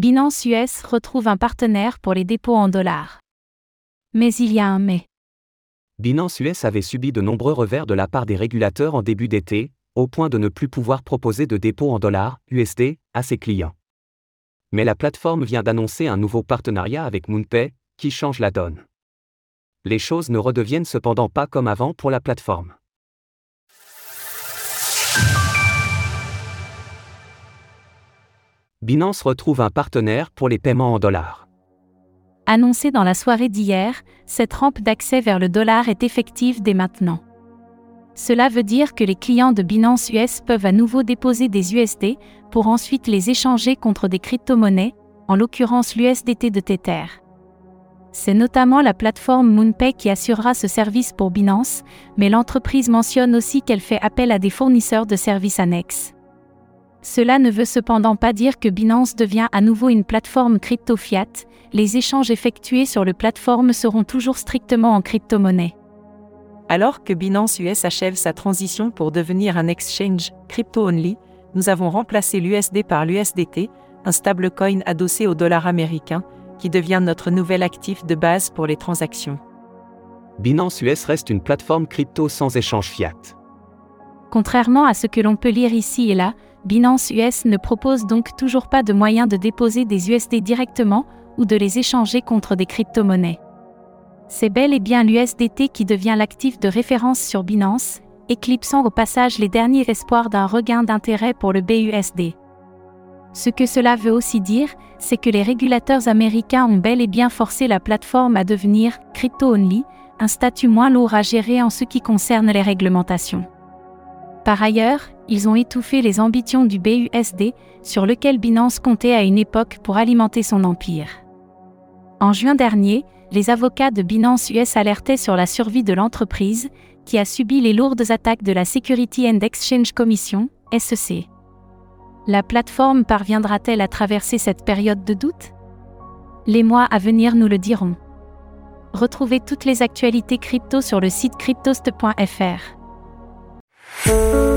Binance US retrouve un partenaire pour les dépôts en dollars. Mais il y a un mais. Binance US avait subi de nombreux revers de la part des régulateurs en début d'été, au point de ne plus pouvoir proposer de dépôts en dollars, USD, à ses clients. Mais la plateforme vient d'annoncer un nouveau partenariat avec MoonPay, qui change la donne. Les choses ne redeviennent cependant pas comme avant pour la plateforme. Binance retrouve un partenaire pour les paiements en dollars. Annoncé dans la soirée d'hier, cette rampe d'accès vers le dollar est effective dès maintenant. Cela veut dire que les clients de Binance US peuvent à nouveau déposer des USD pour ensuite les échanger contre des crypto-monnaies, en l'occurrence l'USDT de Tether. C'est notamment la plateforme MoonPay qui assurera ce service pour Binance, mais l'entreprise mentionne aussi qu'elle fait appel à des fournisseurs de services annexes. Cela ne veut cependant pas dire que Binance devient à nouveau une plateforme crypto fiat, les échanges effectués sur le plateforme seront toujours strictement en crypto-monnaie. Alors que Binance US achève sa transition pour devenir un exchange crypto-only, nous avons remplacé l'USD par l'USDT, un stablecoin adossé au dollar américain, qui devient notre nouvel actif de base pour les transactions. Binance US reste une plateforme crypto sans échange fiat. Contrairement à ce que l'on peut lire ici et là, Binance US ne propose donc toujours pas de moyen de déposer des USD directement ou de les échanger contre des crypto-monnaies. C'est bel et bien l'USDT qui devient l'actif de référence sur Binance, éclipsant au passage les derniers espoirs d'un regain d'intérêt pour le BUSD. Ce que cela veut aussi dire, c'est que les régulateurs américains ont bel et bien forcé la plateforme à devenir crypto-only, un statut moins lourd à gérer en ce qui concerne les réglementations. Par ailleurs, ils ont étouffé les ambitions du BUSD, sur lequel Binance comptait à une époque pour alimenter son empire. En juin dernier, les avocats de Binance US alertaient sur la survie de l'entreprise, qui a subi les lourdes attaques de la Security and Exchange Commission, SEC. La plateforme parviendra-t-elle à traverser cette période de doute? Les mois à venir nous le diront. Retrouvez toutes les actualités crypto sur le site cryptost.fr. Thank you.